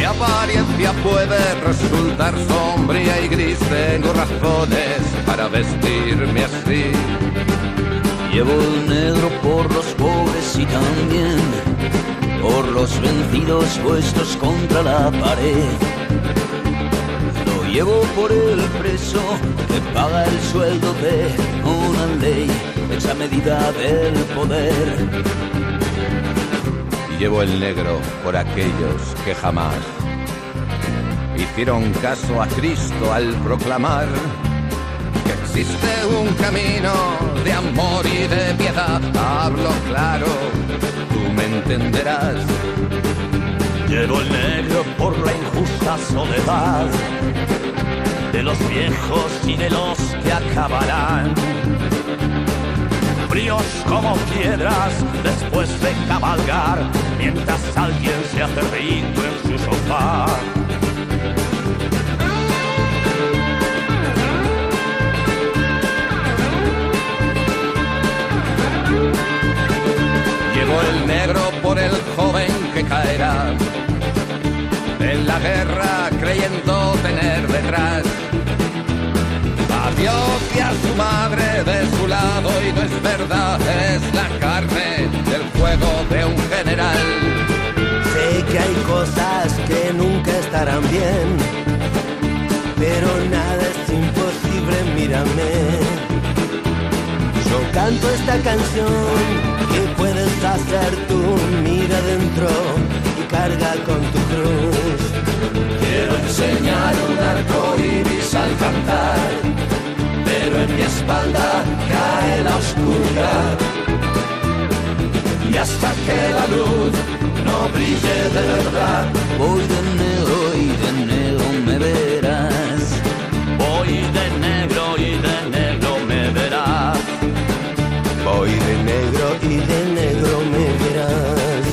mi apariencia puede resultar sombría y gris. Tengo razones para vestirme así. Llevo el negro por los pobres y también por los vencidos puestos contra la pared. Lo llevo por el preso que paga el sueldo de una ley, esa medida del poder. Llevo el negro por aquellos que jamás hicieron caso a Cristo al proclamar que existe un camino de amor y de piedad. Hablo claro, tú me entenderás. Llevo el negro por la injusta soledad de los viejos y de los que acabarán. Fríos como piedras después de cabalgar, mientras alguien se hace rico en su sofá. Llevo el negro por el joven que caerá en la guerra creyendo tener detrás a Y a su madre de su lado y no es verdad, es la carne del fuego de un general. Sé que hay cosas que nunca estarán bien, pero nada es imposible, mírame. Yo canto esta canción que puedes hacer tú, mira dentro y carga con tu cruz. Quiero enseñar un arco iris al cantar, pero en mi espalda cae la oscuridad. Y hasta que la luz no brille de verdad, voy de negro y de negro me verás. Voy de negro y de negro me verás. Voy de negro y de negro me verás.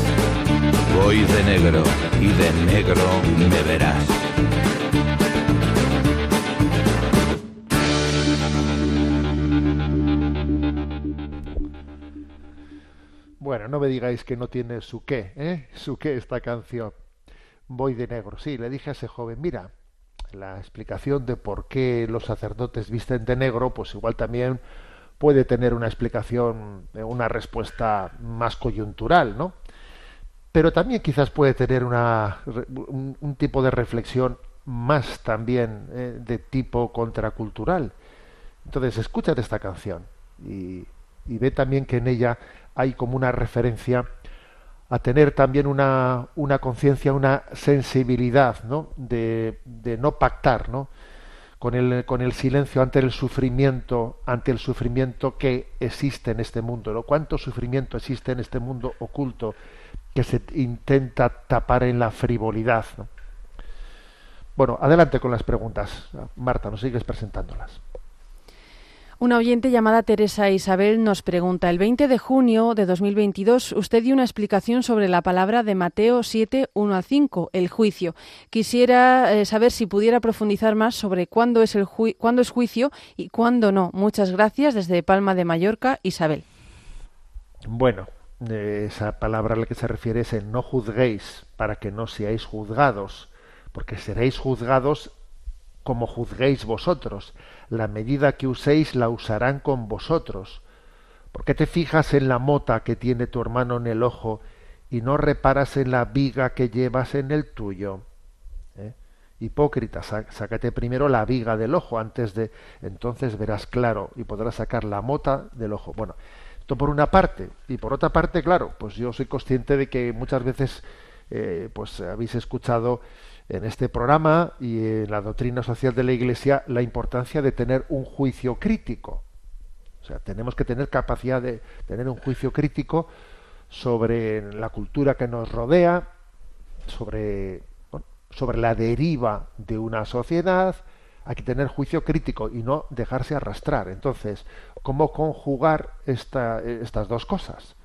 Voy de negro y de negro me verás. Bueno, no me digáis que no tiene su qué, ¿eh? Su qué esta canción. Voy de negro. Sí, le dije a ese joven, mira, la explicación de por qué los sacerdotes visten de negro, pues igual también puede tener una explicación, eh, una respuesta más coyuntural, ¿no? Pero también quizás puede tener una, un, tipo de reflexión más también eh, de tipo contracultural. Entonces, escúchate esta canción y ve también que en ella hay como una referencia a tener también una, una conciencia, una sensibilidad, ¿no? De, de no pactar, ¿no? Con el, con el silencio ante el sufrimiento, ante el sufrimiento que existe en este mundo, ¿no? Cuánto sufrimiento existe en este mundo oculto que se intenta tapar en la frivolidad. ¿no? Bueno, adelante con las preguntas. Marta, nos sigues presentándolas. Una oyente llamada Teresa Isabel nos pregunta, el 20 de junio de 2022 usted dio una explicación sobre la palabra de Mateo 7, 1 a 5, el juicio. Quisiera eh, saber si pudiera profundizar más sobre cuándo es, el cuándo es juicio y cuándo no. Muchas gracias desde Palma de Mallorca, Isabel. Bueno, esa palabra a la que se refiere es no juzguéis para que no seáis juzgados, porque seréis juzgados como juzguéis vosotros. La medida que uséis la usarán con vosotros. ¿Por qué te fijas en la mota que tiene tu hermano en el ojo y no reparas en la viga que llevas en el tuyo? ¿Eh? Hipócrita, sácate primero la viga del ojo antes de entonces verás claro y podrás sacar la mota del ojo. Bueno, esto por una parte y por otra parte, claro, pues yo soy consciente de que muchas veces eh, pues habéis escuchado en este programa y en la doctrina social de la Iglesia la importancia de tener un juicio crítico. O sea, tenemos que tener capacidad de tener un juicio crítico sobre la cultura que nos rodea sobre, sobre la deriva de una sociedad, hay que tener juicio crítico y no dejarse arrastrar. Entonces, ¿cómo conjugar esta, estas dos cosas?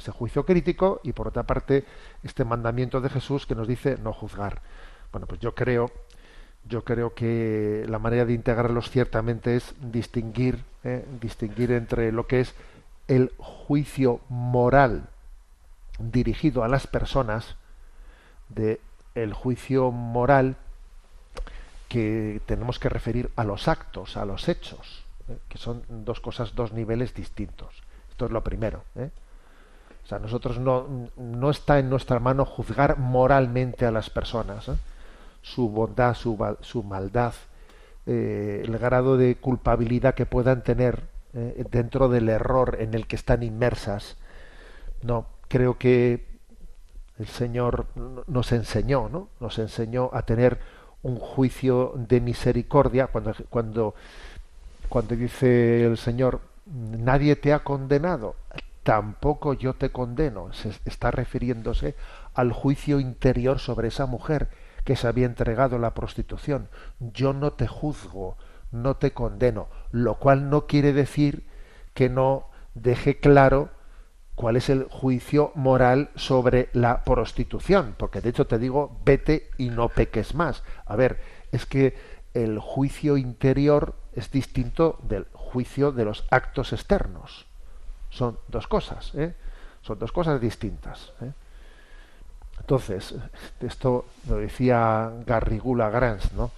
Ese juicio crítico y por otra parte este mandamiento de Jesús que nos dice no juzgar. Bueno, pues yo creo, yo creo que la manera de integrarlos ciertamente es distinguir, ¿eh? distinguir entre lo que es el juicio moral dirigido a las personas de el juicio moral que tenemos que referir a los actos, a los hechos, ¿eh? que son dos cosas, dos niveles distintos. Esto es lo primero. ¿eh? Sea, nosotros no, no está en nuestra mano juzgar moralmente a las personas. ¿eh? Su bondad, su, su maldad, el grado de culpabilidad que puedan tener dentro del error en el que están inmersas. No, creo que el Señor nos enseñó, ¿no? Nos enseñó a tener un juicio de misericordia cuando, cuando, cuando dice el Señor, nadie te ha condenado, tampoco yo te condeno. Se está refiriéndose al juicio interior sobre esa mujer que se había entregado a la prostitución. Yo no te juzgo, no te condeno, lo cual no quiere decir que no deje claro cuál es el juicio moral sobre la prostitución, porque de hecho te digo, vete y no peques más. A ver, es que el juicio interior es distinto del juicio de los actos externos. Son dos cosas, ¿eh? Son dos cosas distintas. ¿eh? Entonces, esto lo decía Garrigula Grans, ¿no?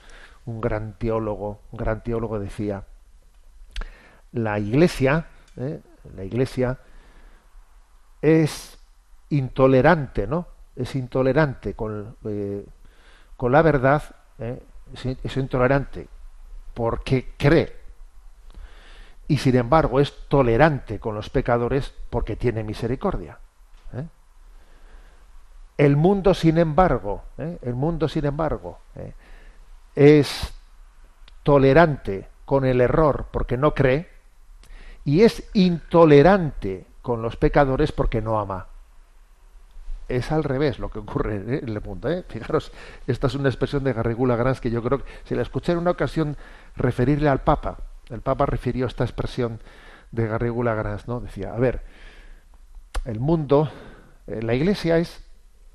Un gran teólogo, un gran teólogo decía, la Iglesia, ¿eh? la Iglesia es intolerante, ¿no? Es intolerante con, con la verdad, es, intolerante porque cree. Y sin embargo es tolerante con los pecadores porque tiene misericordia. ¿eh? El mundo, sin embargo, el mundo, sin embargo, es tolerante con el error porque no cree y es intolerante con los pecadores porque no ama. Es al revés lo que ocurre ¿eh? en el mundo. ¿eh? Fijaros, esta es una expresión de Garrigula Grans que yo creo que si la escuché en una ocasión referirle al Papa, el Papa refirió esta expresión de Garrigula Grans, ¿no? Decía, a ver, el mundo, eh, la Iglesia es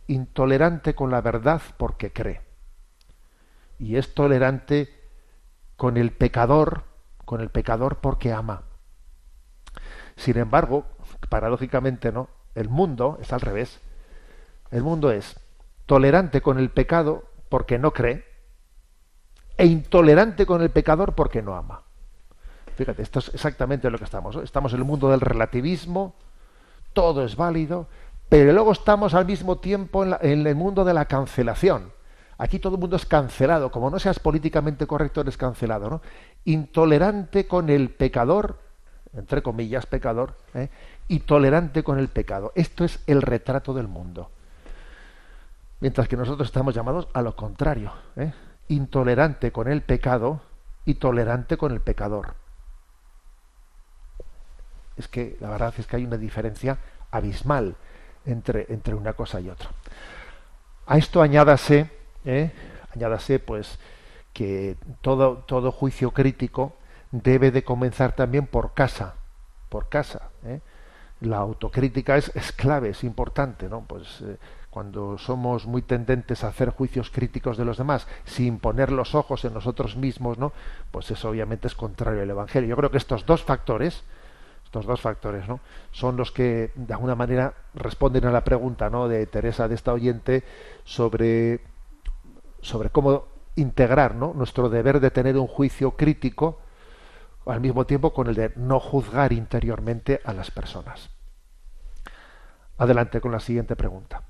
intolerante con la verdad porque cree. Y es tolerante con el pecador, con el pecador porque ama. Sin embargo, paradójicamente no, el mundo es al revés. El mundo es tolerante con el pecado porque no cree e intolerante con el pecador porque no ama. Fíjate, esto es exactamente lo que estamos. Estamos en el mundo del relativismo, todo es válido, pero luego estamos al mismo tiempo en, el mundo de la cancelación. Aquí todo el mundo es cancelado, como no seas políticamente correcto eres cancelado, ¿no? Intolerante con el pecador, entre comillas pecador, ¿eh? y tolerante con el pecado. Esto es el retrato del mundo. Mientras que nosotros estamos llamados a lo contrario, ¿eh? intolerante con el pecado y tolerante con el pecador. Es que la verdad es que hay una diferencia abismal entre, entre una cosa y otra. A esto añádase, ¿eh? añádase pues que todo, todo juicio crítico debe de comenzar también por casa, por casa. ¿eh? la autocrítica es, es, clave, es importante, ¿no? Pues eh, cuando somos muy tendentes a hacer juicios críticos de los demás sin poner los ojos en nosotros mismos, ¿no? Pues eso obviamente es contrario al Evangelio. Yo creo que estos dos factores, estos dos factores, ¿no? Son los que de alguna manera responden a la pregunta, ¿no? De Teresa de esta oyente sobre sobre cómo integrar, ¿no? Nuestro deber de tener un juicio crítico al mismo tiempo con el de no juzgar interiormente a las personas. Adelante con la siguiente pregunta.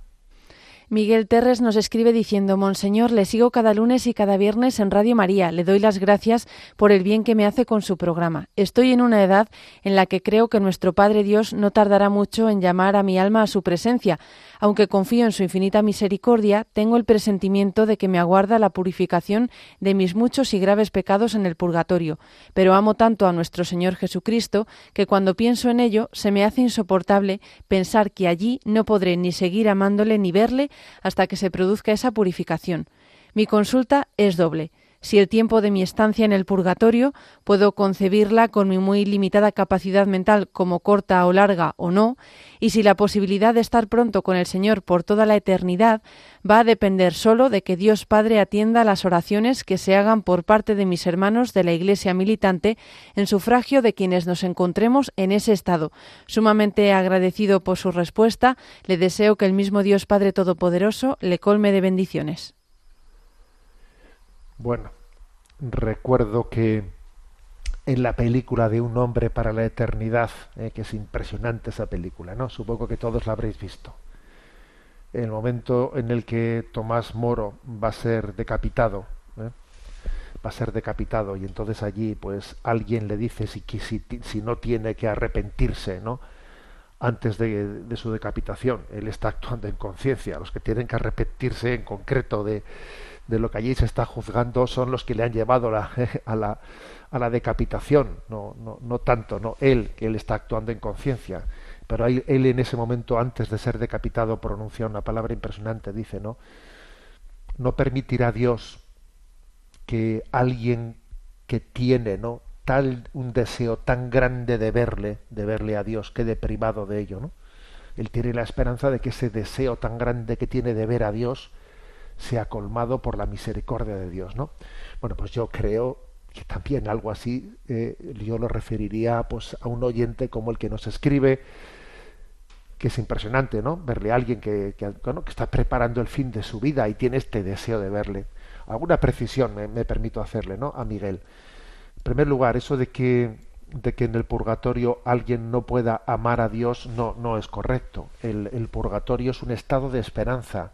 Miguel Terres nos escribe diciendo, Monseñor, le sigo cada lunes y cada viernes en Radio María. Le doy las gracias por el bien que me hace con su programa. Estoy en una edad en la que creo que nuestro Padre Dios no tardará mucho en llamar a mi alma a su presencia. Aunque confío en su infinita misericordia, tengo el presentimiento de que me aguarda la purificación de mis muchos y graves pecados en el purgatorio. Pero amo tanto a nuestro Señor Jesucristo que cuando pienso en ello se me hace insoportable pensar que allí no podré ni seguir amándole ni verle hasta que se produzca esa purificación. Mi consulta es doble si el tiempo de mi estancia en el purgatorio puedo concebirla con mi muy limitada capacidad mental como corta o larga o no, y si la posibilidad de estar pronto con el Señor por toda la eternidad va a depender solo de que Dios Padre atienda las oraciones que se hagan por parte de mis hermanos de la Iglesia militante en sufragio de quienes nos encontremos en ese estado. Sumamente agradecido por su respuesta, le deseo que el mismo Dios Padre Todopoderoso le colme de bendiciones. Bueno, recuerdo que en la película de Un hombre para la eternidad, eh, que es impresionante esa película, ¿no? Supongo que todos la habréis visto. El momento en el que Tomás Moro va a ser decapitado, ¿eh? va a ser decapitado y entonces allí pues alguien le dice si, no tiene que arrepentirse, ¿no? antes de, de, su decapitación. Él está actuando en conciencia. Los que tienen que arrepentirse en concreto de, de lo que allí se está juzgando son los que le han llevado a, la, a la decapitación, no, no, no tanto, no él, que él está actuando en conciencia. Pero él, él en ese momento, antes de ser decapitado, pronuncia una palabra impresionante, dice, ¿no? No permitirá Dios que alguien que tiene, ¿no? tal un deseo tan grande de verle, de verle a Dios, quede privado de ello, ¿no? Él tiene la esperanza de que ese deseo tan grande que tiene de ver a Dios, sea colmado por la misericordia de Dios, ¿no? Bueno, pues yo creo que también algo así eh, yo lo referiría pues a un oyente como el que nos escribe, que es impresionante, ¿no? Verle a alguien que, que, bueno, que está preparando el fin de su vida y tiene este deseo de verle. Alguna precisión me, permito hacerle, ¿no? A Miguel. En primer lugar, eso de que de que en el purgatorio alguien no pueda amar a Dios no, no es correcto. El, el purgatorio es un estado de esperanza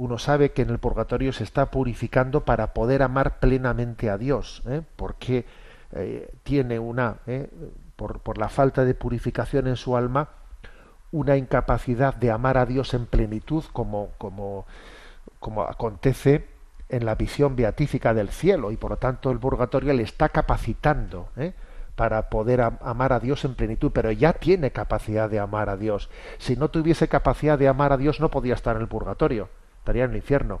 uno sabe que en el purgatorio se está purificando para poder amar plenamente a Dios, ¿eh? porque eh, tiene una, ¿eh? por, la falta de purificación en su alma, una incapacidad de amar a Dios en plenitud, como, como, como acontece en la visión beatífica del cielo, y por lo tanto el purgatorio le está capacitando para poder amar a Dios en plenitud, pero ya tiene capacidad de amar a Dios. Si no tuviese capacidad de amar a Dios, no podía estar en el purgatorio estaría en el infierno.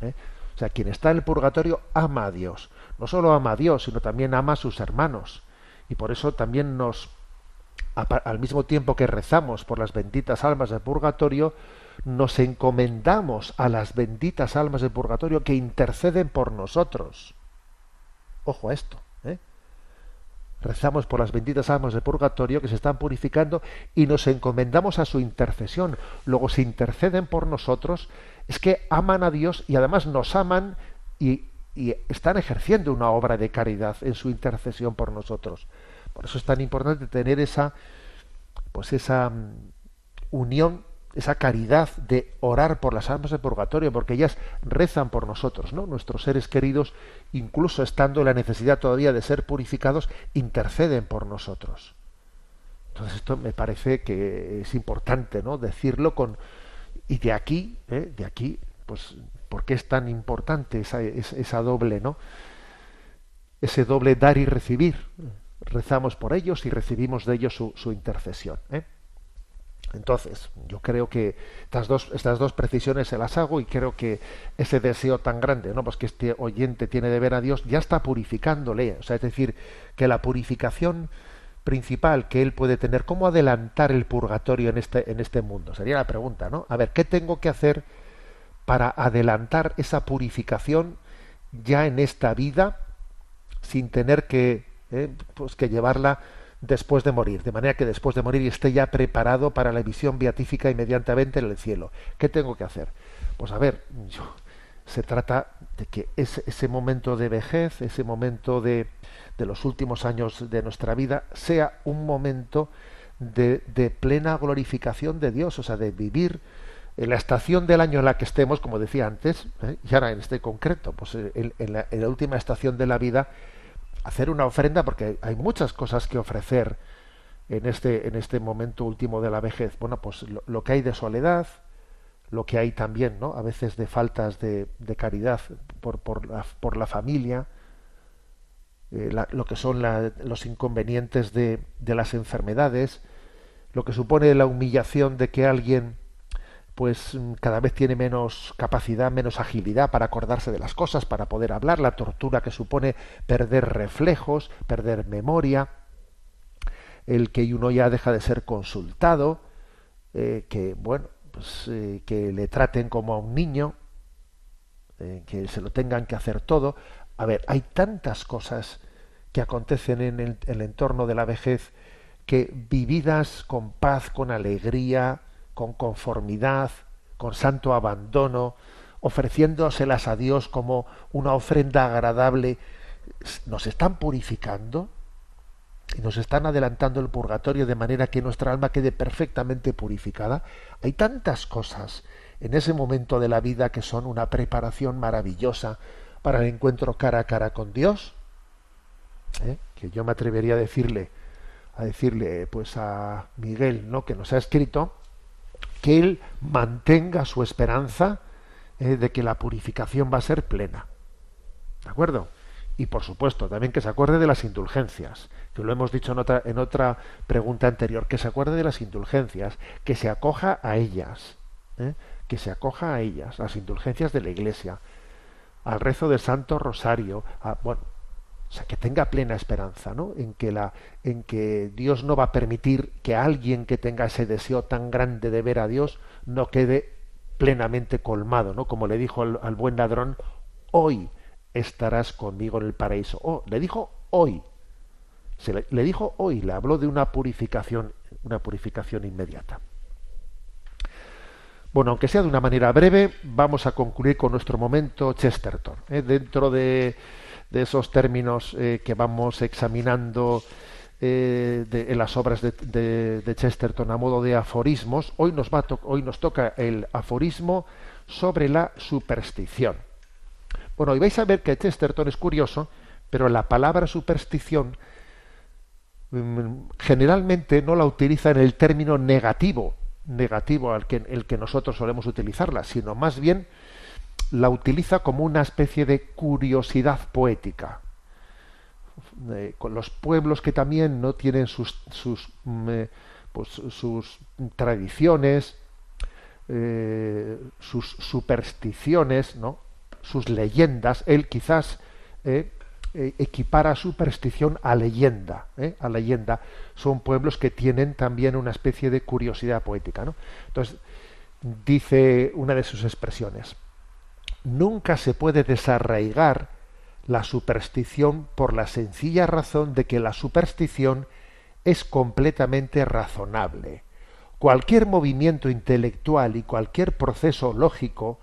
¿eh? O sea, quien está en el purgatorio ama a Dios. No solo ama a Dios, sino también ama a sus hermanos. Y por eso también nos, al mismo tiempo que rezamos por las benditas almas del purgatorio, nos encomendamos a las benditas almas del purgatorio que interceden por nosotros. Ojo a esto. ¿eh? Rezamos por las benditas almas del purgatorio que se están purificando y nos encomendamos a su intercesión. Luego se interceden por nosotros es que aman a Dios y además nos aman y, están ejerciendo una obra de caridad en su intercesión por nosotros. Por eso es tan importante tener esa, pues esa mm, unión, esa caridad de orar por las almas del purgatorio, porque ellas rezan por nosotros, ¿no? Nuestros seres queridos, incluso estando en la necesidad todavía de ser purificados, interceden por nosotros. Entonces esto me parece que es importante, ¿no? Decirlo con, y de aquí, ¿eh? de aquí, pues, ¿por qué es tan importante esa, esa, doble, ¿no? Ese doble dar y recibir. Rezamos por ellos y recibimos de ellos su, su intercesión. ¿eh? Entonces, yo creo que estas dos, estas dos precisiones se las hago y creo que ese deseo tan grande, ¿no? Pues que este oyente tiene de ver a Dios, ya está purificándole. O sea, es decir, que la purificación principal que él puede tener, cómo adelantar el purgatorio en este, en este mundo. Sería la pregunta, ¿no? A ver, ¿qué tengo que hacer para adelantar esa purificación ya en esta vida sin tener que, eh, pues que llevarla después de morir, de manera que después de morir esté ya preparado para la visión beatífica inmediatamente en el cielo. ¿Qué tengo que hacer? Pues a ver, yo, se trata de que ese, ese momento de vejez, ese momento de, de los últimos años de nuestra vida sea un momento de, plena glorificación de Dios, o sea, de vivir en la estación del año en la que estemos, como decía antes, ¿eh? y ahora en este concreto, pues en, en, la, última estación de la vida, hacer una ofrenda, porque hay muchas cosas que ofrecer en este, en este momento último de la vejez. Bueno, pues lo, lo que hay de soledad, lo que hay también, ¿no? A veces de faltas de, de caridad por, por, la, por la familia, eh, la, lo que son la, los inconvenientes de, de, las enfermedades, lo que supone la humillación de que alguien pues mm, cada vez tiene menos capacidad, menos agilidad para acordarse de las cosas, para poder hablar, la tortura que supone perder reflejos, perder memoria, el que uno ya deja de ser consultado, eh, que bueno, pues, eh, que le traten como a un niño, que se lo tengan que hacer todo. A ver, hay tantas cosas que acontecen en el, entorno de la vejez que vividas con paz, con alegría, con conformidad, con santo abandono, ofreciéndoselas a Dios como una ofrenda agradable, nos están purificando y nos están adelantando el purgatorio de manera que nuestra alma quede perfectamente purificada. Hay tantas cosas en ese momento de la vida que son una preparación maravillosa para el encuentro cara a cara con Dios, ¿eh? que yo me atrevería a decirle, a decirle pues a Miguel, ¿no? que nos ha escrito, que él mantenga su esperanza eh, de que la purificación va a ser plena. ¿De acuerdo? Y por supuesto, también que se acuerde de las indulgencias, que lo hemos dicho en otra, en otra pregunta anterior, que se acuerde de las indulgencias, que se acoja a ellas, ¿eh? que se acoja a ellas, las indulgencias de la Iglesia, al rezo del Santo Rosario, a, bueno, o sea, que tenga plena esperanza, ¿no? En que, la, en que Dios no va a permitir que alguien que tenga ese deseo tan grande de ver a Dios no quede plenamente colmado, ¿no? Como le dijo al, buen ladrón, hoy estarás conmigo en el paraíso. Oh, le dijo hoy. Se le, le dijo hoy, le habló de una purificación, una purificación inmediata. Bueno, aunque sea de una manera breve, vamos a concluir con nuestro momento Chesterton. ¿eh? Dentro de, esos términos eh, que vamos examinando eh, en las obras de, Chesterton a modo de aforismos, hoy nos, hoy nos toca el aforismo sobre la superstición. Bueno, y vais a ver que Chesterton es curioso, pero la palabra superstición mm, generalmente no la utiliza en el término negativo, negativo al que, el que nosotros solemos utilizarla, sino más bien la utiliza como una especie de curiosidad poética. Eh, con los pueblos que también no tienen sus, sus, eh, pues, sus tradiciones, eh, sus supersticiones, ¿no? sus leyendas, él quizás eh, equipara superstición a leyenda, ¿eh? a leyenda. Son pueblos que tienen también una especie de curiosidad poética. ¿no? Entonces, dice una de sus expresiones, nunca se puede desarraigar la superstición por la sencilla razón de que la superstición es completamente razonable. Cualquier movimiento intelectual y cualquier proceso lógico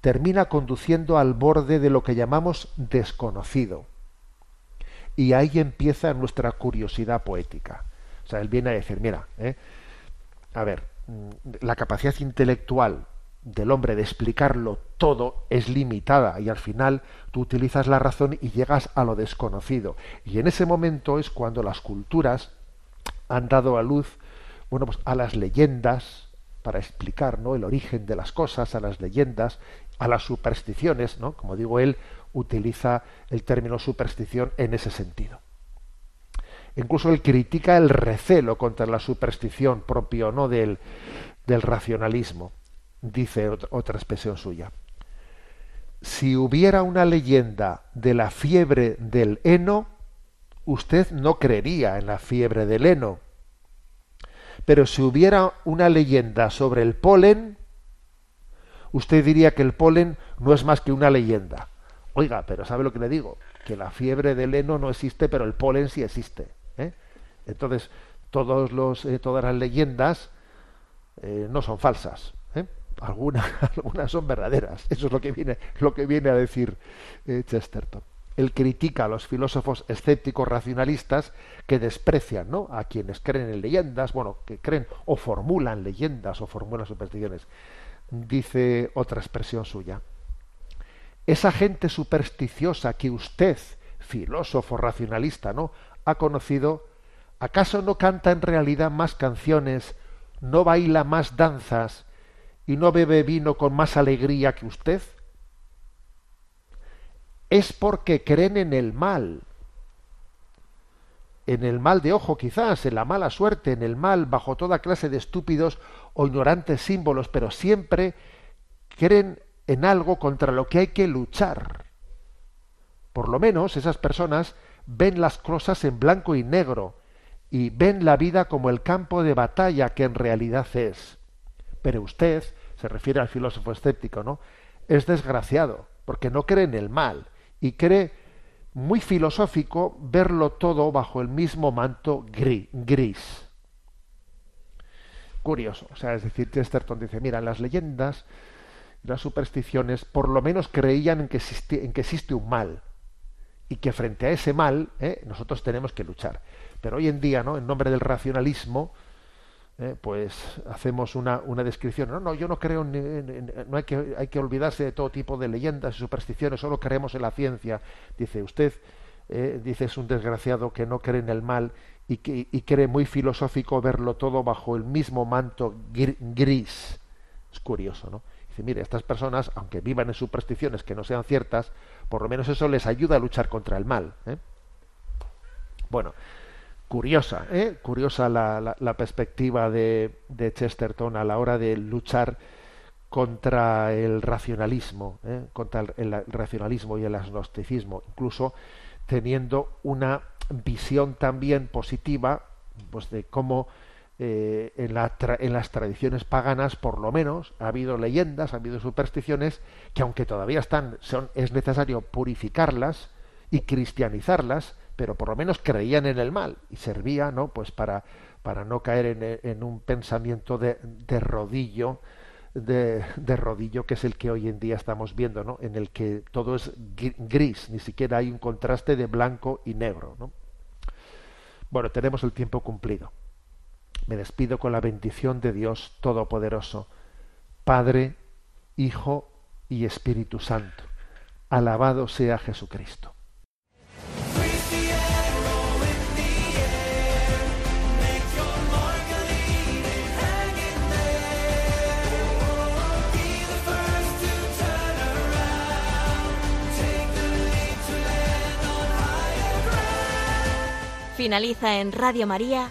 termina conduciendo al borde de lo que llamamos desconocido. Y ahí empieza nuestra curiosidad poética. O sea, él viene a decir, mira, ¿eh? a ver, mm, la capacidad intelectual del hombre de explicarlo todo es limitada y al final tú utilizas la razón y llegas a lo desconocido. Y en ese momento es cuando las culturas han dado a luz, bueno, pues a las leyendas para explicar ¿no? el origen de las cosas, a las leyendas a las supersticiones, ¿no? Como digo, él utiliza el término superstición en ese sentido. Incluso él critica el recelo contra la superstición propio ¿no? del, del racionalismo. Dice otra expresión suya. Si hubiera una leyenda de la fiebre del heno, usted no creería en la fiebre del heno. Pero si hubiera una leyenda sobre el polen, usted diría que el polen no es más que una leyenda. Oiga, pero ¿sabe lo que le digo? Que la fiebre del heno no existe, pero el polen sí existe. ¿eh? Entonces, todos los, eh, todas las leyendas eh, no son falsas. Algunas, algunas son verdaderas. Eso es lo que viene, lo que viene a decir Chesterton. Él critica a los filósofos escépticos racionalistas que desprecian ¿no? a quienes creen en leyendas, bueno, que creen o formulan leyendas o formulan supersticiones dice otra expresión suya. Esa gente supersticiosa que usted, filósofo racionalista, ¿no? ha conocido, ¿acaso no canta en realidad más canciones, no baila más danzas y no bebe vino con más alegría que usted? Es porque creen en el mal. en el mal de ojo quizás, en la mala suerte, en el mal, bajo toda clase de estúpidos o ignorantes símbolos, pero siempre creen en algo contra lo que hay que luchar. Por lo menos esas personas ven las cosas en blanco y negro y ven la vida como el campo de batalla que en realidad es. Pero usted, se refiere al filósofo escéptico, ¿no? Es desgraciado, porque no cree en el mal y cree muy filosófico verlo todo bajo el mismo manto gris. Curioso, o sea, es decir, Chesterton dice, mira, las leyendas, las supersticiones, por lo menos creían en que existe, en que existe un mal y que frente a ese mal ¿eh? nosotros tenemos que luchar. Pero hoy en día, ¿no? En nombre del racionalismo, ¿eh? pues hacemos una, una, descripción. No, no, yo no creo, no hay que, hay que olvidarse de todo tipo de leyendas y supersticiones, solo creemos en la ciencia. Dice usted, eh, dice es un desgraciado que no cree en el mal y, que, y cree muy filosófico verlo todo bajo el mismo manto gris. Es curioso, ¿no? Dice, mire, estas personas, aunque vivan en supersticiones que no sean ciertas, por lo menos eso les ayuda a luchar contra el mal. ¿eh? Bueno, curiosa, ¿eh? curiosa la, la, perspectiva de, de, Chesterton a la hora de luchar contra el racionalismo, ¿eh? contra el, el, racionalismo y el agnosticismo, incluso teniendo una visión también positiva pues de cómo eh, en, la en, las tradiciones paganas, por lo menos, ha habido leyendas, ha habido supersticiones que, aunque todavía están, son, es necesario purificarlas y cristianizarlas, pero por lo menos creían en el mal y servía, ¿no? Pues para, para no caer en, en un pensamiento de, de rodillo, de, de, rodillo, que es el que hoy en día estamos viendo, ¿no? En el que todo es gris, ni siquiera hay un contraste de blanco y negro, ¿no? Bueno, tenemos el tiempo cumplido. Me despido con la bendición de Dios Todopoderoso, Padre, Hijo y Espíritu Santo. Alabado sea Jesucristo. Finaliza en Radio María,